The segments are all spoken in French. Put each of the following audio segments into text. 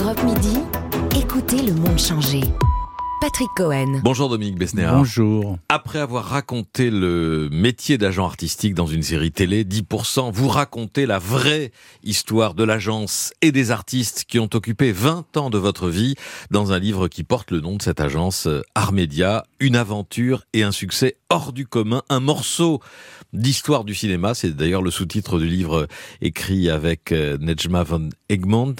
Europe Midi, écoutez le monde changer. Patrick Cohen. Bonjour Dominique Besnéa. Bonjour. Après avoir raconté le métier d'agent artistique dans une série télé, 10%, vous racontez la vraie histoire de l'agence et des artistes qui ont occupé 20 ans de votre vie dans un livre qui porte le nom de cette agence, euh, Armédia, une aventure et un succès hors du commun, un morceau d'histoire du cinéma. C'est d'ailleurs le sous-titre du livre écrit avec euh, Nejma von Egmont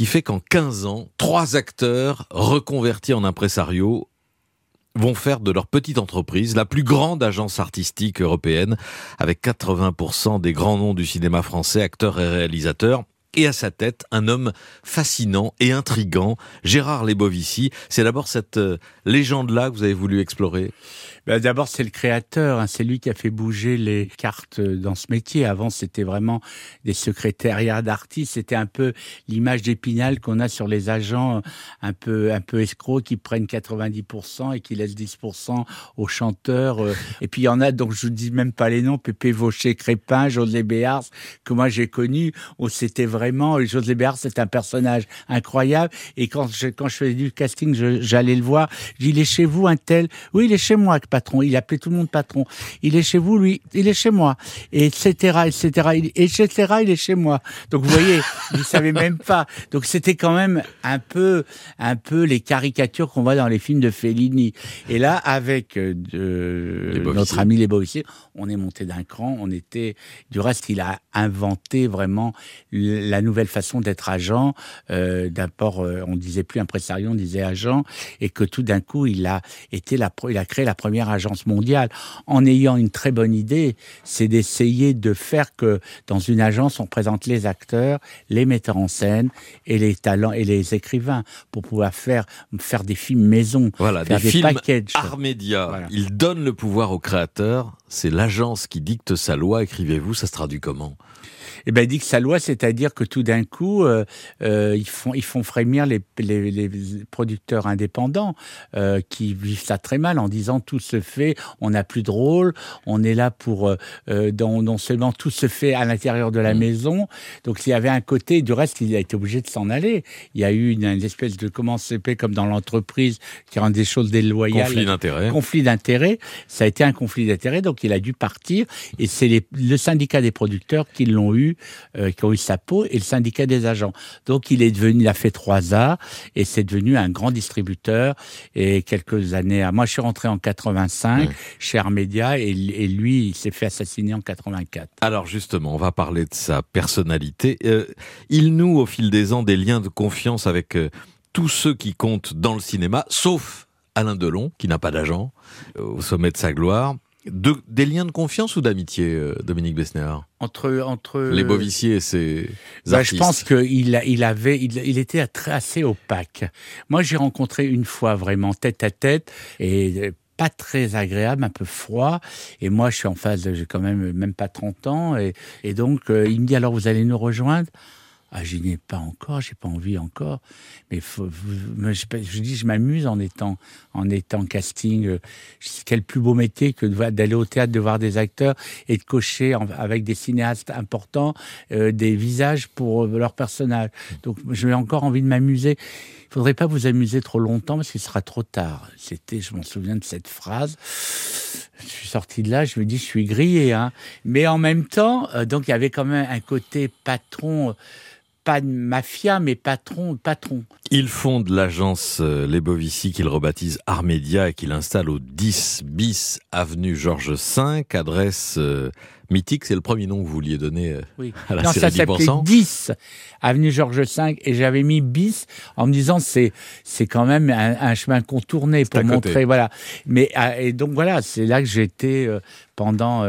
qui fait qu'en 15 ans, trois acteurs reconvertis en impresarios vont faire de leur petite entreprise la plus grande agence artistique européenne, avec 80% des grands noms du cinéma français, acteurs et réalisateurs. Et à sa tête, un homme fascinant et intrigant, Gérard Lebovici. C'est d'abord cette euh, légende-là que vous avez voulu explorer? Ben D'abord, c'est le créateur, hein, c'est lui qui a fait bouger les cartes dans ce métier. Avant, c'était vraiment des secrétariats d'artistes. C'était un peu l'image d'épinal qu'on a sur les agents un peu un peu escrocs qui prennent 90% et qui laissent 10% aux chanteurs. Euh. Et puis il y en a, donc je vous dis même pas les noms, Pépé Vaucher, Crépin, José Béars, que moi j'ai connu. Où c'était vraiment José Béars, c'est un personnage incroyable. Et quand je quand je faisais du casting, j'allais le voir. Je dis il est chez vous un tel? Oui, il est chez moi patron. Il appelait tout le monde patron. Il est chez vous, lui. Il est chez moi. Et etc., etc., etc., il est chez moi. Donc, vous voyez, il savait même pas. Donc, c'était quand même un peu, un peu les caricatures qu'on voit dans les films de Fellini. Et là, avec euh, de, notre ami Les Boissiers, on est monté d'un cran. On était, du reste, il a inventé vraiment la nouvelle façon d'être agent. Euh, D'abord, euh, on disait plus impresario, on disait agent. Et que tout d'un coup, il a été la, il a créé la première agence mondiale, en ayant une très bonne idée, c'est d'essayer de faire que dans une agence, on présente les acteurs, les metteurs en scène et les talents et les écrivains pour pouvoir faire, faire des films maison, voilà, faire des, films packages. Il donne le pouvoir aux créateurs, c'est l'agence qui dicte sa loi, écrivez-vous, ça se traduit comment? Eh ben, il dit que sa loi, c'est-à-dire que tout d'un coup, euh, euh, ils font ils font frémir les, les, les producteurs indépendants euh, qui vivent ça très mal en disant tout se fait, on n'a plus de rôle, on est là pour euh, euh non seulement tout se fait à l'intérieur de la mmh. maison. Donc il y avait un côté, du reste, il a été obligé de s'en aller. Il y a eu une, espèce de comment CP comme dans l'entreprise qui rend des choses déloyales. Conflit d'intérêt. Conflit d'intérêt. Ça a été un conflit d'intérêt, donc il a dû partir. Et c'est le syndicat des producteurs qui l'ont eu euh, qui ont eu sa peau, et le syndicat des agents. Donc il est devenu, il a fait trois a et c'est devenu un grand distributeur. Et quelques années, moi je suis rentré en 85 chez Armédia, et, et, lui il s'est fait assassiner en 84. Alors justement, on va parler de sa personnalité. Euh, il noue au fil des ans des liens de confiance avec euh, tous ceux qui comptent dans le cinéma, sauf Alain Delon, qui n'a pas d'agent, au sommet de sa gloire. De, des liens de confiance ou d'amitié, euh, Dominique Besnéard entre entre les Bovissiers et ses bah, Je pense qu'il il avait il, il était assez opaque. Moi, j'ai rencontré une fois vraiment tête à tête et pas très agréable, un peu froid. Et moi, je suis en phase, j'ai quand même même pas 30 ans. Et, et donc, euh, il me dit alors, vous allez nous rejoindre? Ah, j'y n'ai pas encore, j'ai pas envie encore. Mais faut, je, dis, je m'amuse en étant, en étant casting. Euh, quel plus beau métier que d'aller au théâtre, de voir des acteurs et de cocher avec des cinéastes importants euh, des visages pour euh, leurs personnages. Donc, j'ai encore envie de m'amuser. Il faudrait pas vous amuser trop longtemps parce qu'il sera trop tard. C'était, je m'en souviens de cette phrase. Je suis sorti de là, je me dis, je suis grillé, hein. Mais en même temps, donc il y avait quand même un côté patron pas de mafia, mais patron, patron. Il fonde l'agence euh, Les Bovici qu'il rebaptise Armédia et qu'il installe au 10 bis avenue Georges V, adresse euh, mythique, c'est le premier nom que vous vouliez donner euh, oui. à la non, série ça s'appelait 10 avenue Georges V et j'avais mis bis en me disant c'est c'est quand même un, chemin contourné pour montrer voilà. Mais et donc voilà, c'est là que j'étais pendant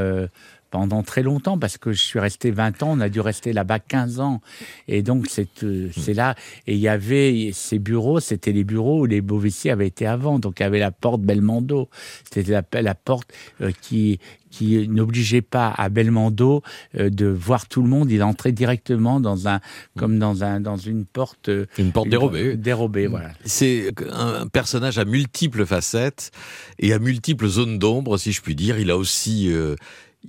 pendant très longtemps parce que je suis resté 20 ans, on a dû rester là-bas 15 ans. Et donc c'est euh, c'est là et il y avait ces bureaux, c'était les bureaux où les Bovici avaient été avant. Donc il y avait la porte Belmondo, c'était la, la, porte euh, qui qui n'obligeait pas à Belmondo euh, de voir tout le monde, il entrait directement dans un comme dans un dans une porte une porte dérobée. Dérobée, hmm. voilà. C'est un personnage à multiples facettes et à multiples zones d'ombre si je puis dire, il a aussi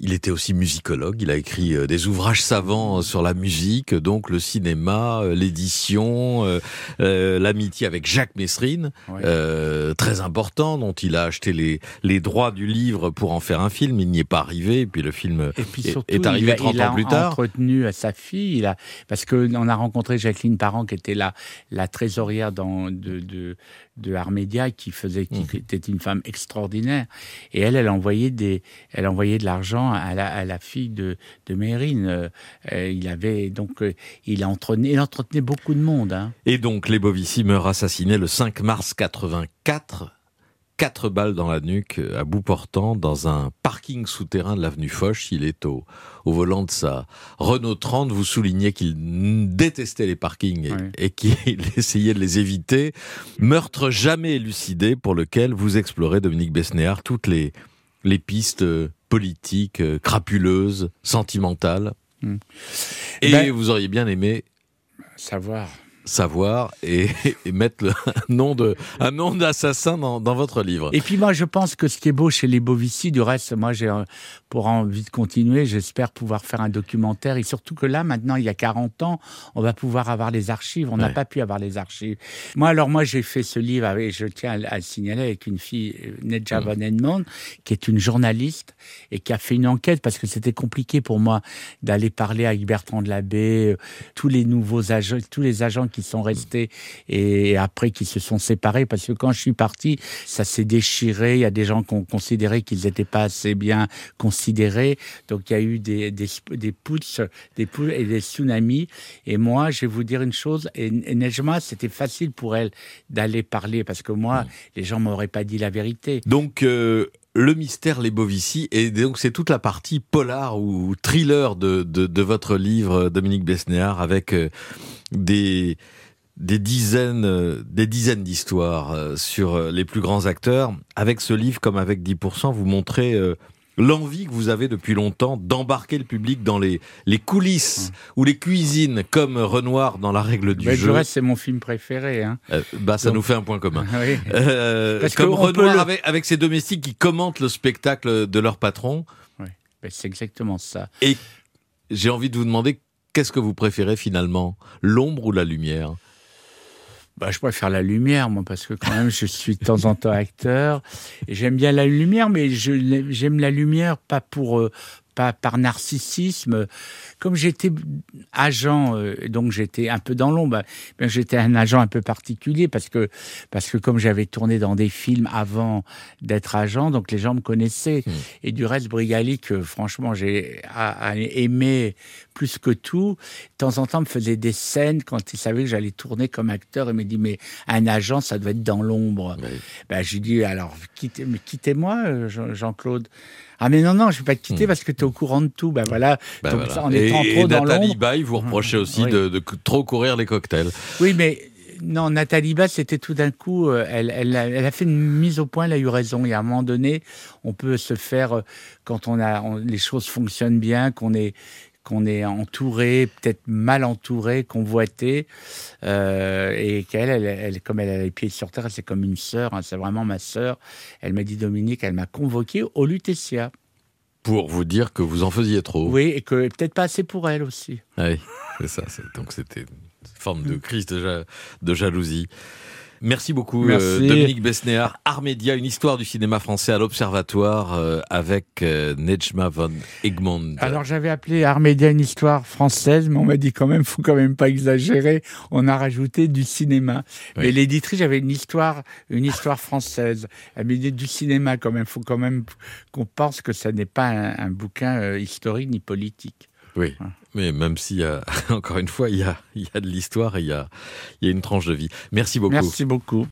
Il était aussi musicologue, il a écrit euh, des ouvrages savants sur la musique, donc le cinéma, euh, l'édition, euh, euh, l'amitié avec Jacques Messrine, euh, très important, dont il a acheté les, les droits du livre pour en faire un film, il n'y est pas arrivé, et puis le film Et puis est- surtout, est arrivé il a, 30 il a ans plus tard. entretenu à sa fille, il a, parce que on a rencontré Jacqueline Parent, qui était la, la trésorière dans, de, de, de Armédia, qui faisait, qui Mmh. était une femme extraordinaire. Et elle, elle envoyait des, elle envoyait de l'argent à la, à la fille de, de Mérine. Euh, euh, il avait, donc, euh, il entretenait, il entretenait beaucoup de monde, hein. Et donc, les Bovici meurt assassiné le 5 mars 84. Quatre balles dans la nuque, à bout portant, dans un parking souterrain de l'avenue Foch. Il est au, au volant de sa Renault 30. Vous soulignez qu'il détestait les parkings et, qu'il essayait de les éviter. Meurtre jamais élucidé pour lequel vous explorez, Dominique Besnéard, toutes les, les pistes politiques, euh, crapuleuses, sentimentales. Hmm. Et Ben- vous auriez bien aimé Savoir. Savoir et, et mettre le, un nom de un nom d'assassin dans, dans votre livre. Et puis moi, je pense que ce qui est beau chez les Bovici, du reste, moi, j'ai euh, pour envie de continuer, j'espère pouvoir faire un documentaire. Et surtout que là, maintenant, il y a 40 ans, on va pouvoir avoir les archives. On n'a Ouais. pas pu avoir les archives. Moi, alors moi, j'ai fait ce livre, avec, je tiens à, le- à le signaler, avec une fille, euh, Nedja Mhm. Van Edmond, qui est une journaliste et qui a fait une enquête parce que c'était compliqué pour moi d'aller parler avec Bertrand de Labbé, euh, tous les nouveaux agents, tous les agents qui sont restés et après qui se sont séparés parce que quand je suis parti, ça s'est déchiré. Il y a des gens qui ont considéré qu'ils n'étaient pas assez bien considérés. Donc il y a eu des, des, des putsch, des putsch et des tsunamis. Et moi, je vais vous dire une chose, et, et Nejma, c'était facile pour elle d'aller parler parce que moi, les gens m'auraient pas dit la vérité. Donc euh, le mystère les Bovici et donc c'est toute la partie polar ou thriller de, de, votre livre Dominique Besnéard avec euh, des des dizaines euh, des dizaines d'histoires euh, sur les plus grands acteurs. Avec ce livre comme avec 10% vous montrez L'envie que vous avez depuis longtemps d'embarquer le public dans les, les coulisses ou les cuisines comme Renoir dans la règle du Mais jeu, le reste, c'est mon film préféré. Hein. euh, bah ça Donc- nous fait un point commun. Oui. Euh, Parce comme Renoir le- avec, avec ses domestiques qui commentent le spectacle de leur patron. C'est exactement ça. J'ai envie de vous demander qu'est-ce que vous préférez finalement, l'ombre ou la lumière? Bah, je préfère la lumière, moi, parce que quand même, je suis de temps en temps acteur. Et j'aime bien la lumière, mais j'aime la lumière pas pour, euh, pas par narcissisme. Comme j'étais agent, euh, donc j'étais un peu dans l'ombre. Ben, j'étais un agent un peu particulier parce que, parce que comme j'avais tourné dans des films avant d'être agent, donc les gens me connaissaient. Hmm. Et du reste, Brigali, que franchement, j'ai aimé plus que tout, de temps en temps, me faisait des scènes quand il savait que j'allais tourner comme acteur. Il me dit, mais un agent, ça doit être dans l'ombre. Oui. Ben, je lui dis, alors, quittez, quittez-moi, Jean- Jean-Claude. Ah, mais non, non, je ne vais pas te quitter Hmm. parce que tu es au courant de tout. Ben voilà. Bah Donc, voilà. en et, étant et trop dans Nathalie l'ombre. Baye vous reprochez aussi Oui. de, de trop courir les cocktails. Oui, mais non, Nathalie Bass, c'était tout d'un coup, euh, elle, elle, a, elle a fait une mise au point, elle a eu raison. Il y a un moment donné, on peut se faire, euh, quand on a, on- les choses fonctionnent bien, qu'on est qu'on est entouré, peut-être mal entouré, convoité, euh, et qu'elle, elle, elle- comme elle a les pieds sur terre, c'est comme une sœur, hein, c'est vraiment ma sœur. Elle m'a dit, Dominique, elle m'a convoqué au Lutetia. Pour vous dire que vous en faisiez trop. Oui, et que peut-être pas assez pour elle aussi. Ah oui, c'est ça. Donc c'était une forme de crise de, ja- de jalousie. Merci beaucoup, Merci. euh, Dominique Besnéard. Armédia, une histoire du cinéma français à l'Observatoire euh, avec euh, Nejma von Egmond. Alors j'avais appelé Armédia une histoire française, mais on m'a dit quand même, faut quand même pas exagérer. On a rajouté du cinéma. Oui. Mais l'éditrice avait une histoire, une histoire française. Elle m'a dit du cinéma quand même. Faut quand même qu'on pense que ça n'est pas un, un bouquin historique ni politique. Oui, mais même s'il y a, encore une fois, il y a, de l'histoire et il y a, il y a une tranche de vie. Merci beaucoup. Merci beaucoup.